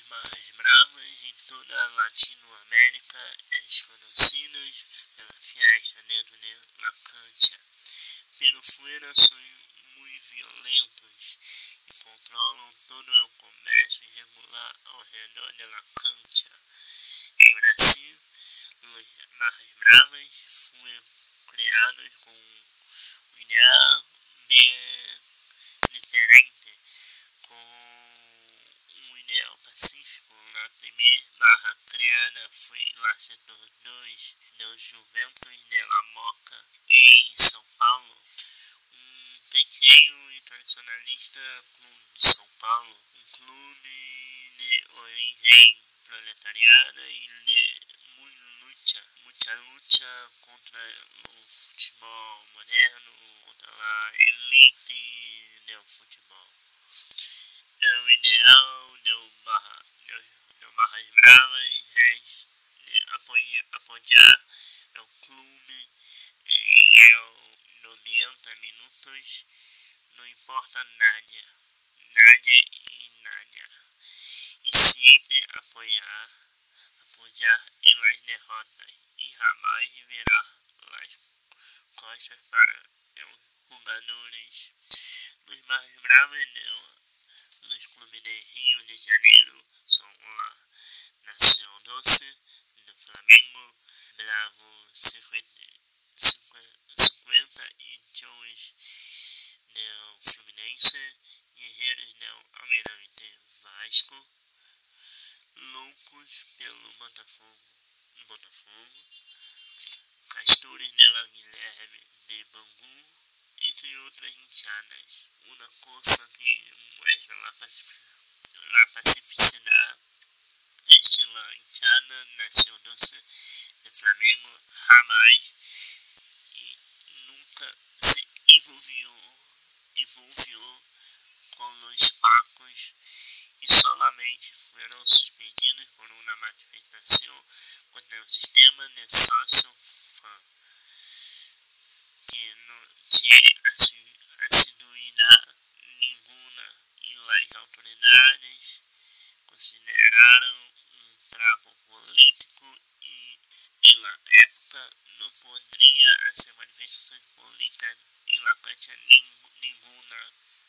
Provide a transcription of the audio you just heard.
Los mais bravos em toda a Latinoamérica, eles conhecidos pela fiesta dentro de la cancha. Pero fuera são muito violentos e controlam todo o comércio irregular ao redor da cancha. Em Brasil, os Barras Bravas foram criados com um ideal bem diferente, com um ideal pacífico. Na primeira criada foi setor 2 do Juventus de la Moca, em São Paulo, um pequeno e tradicionalista clube de São Paulo, um clube de origem proletariada e de luta, muita luta contra o futebol moderno, contra a elite do futebol. É o ideal do Barra, do, do Barras Bravas é apoiar, apoiar o clube em 90 minutos, não importa nada, nada e nada. E sempre apoiar, apoiar em las derrotas e jamais virar las costas para os jogadores. Los mais bravos nos clubes de Rio de Janeiro são lá Nação Doce, do Flamengo, Bravo 50, 52 do Fluminense, Guerreiros do Almirante Vasco, Loucos pelo Botafogo, Botafogo. Castores dela Guilherme de Bangu, entre outras hinchadas. Uma coisa que mostra a, pacificidade. Estilo hinchada nació doce de Flamengo jamais. E nunca se envolvió, envolvió os pacos e solamente foram suspendidos por uma manifestação contra o sistema de fã que não tinha assiduidade nenhuma e as autoridades consideraram trapo político e, pela época, não poderia haver manifestações políticas em la cancha nenhuma.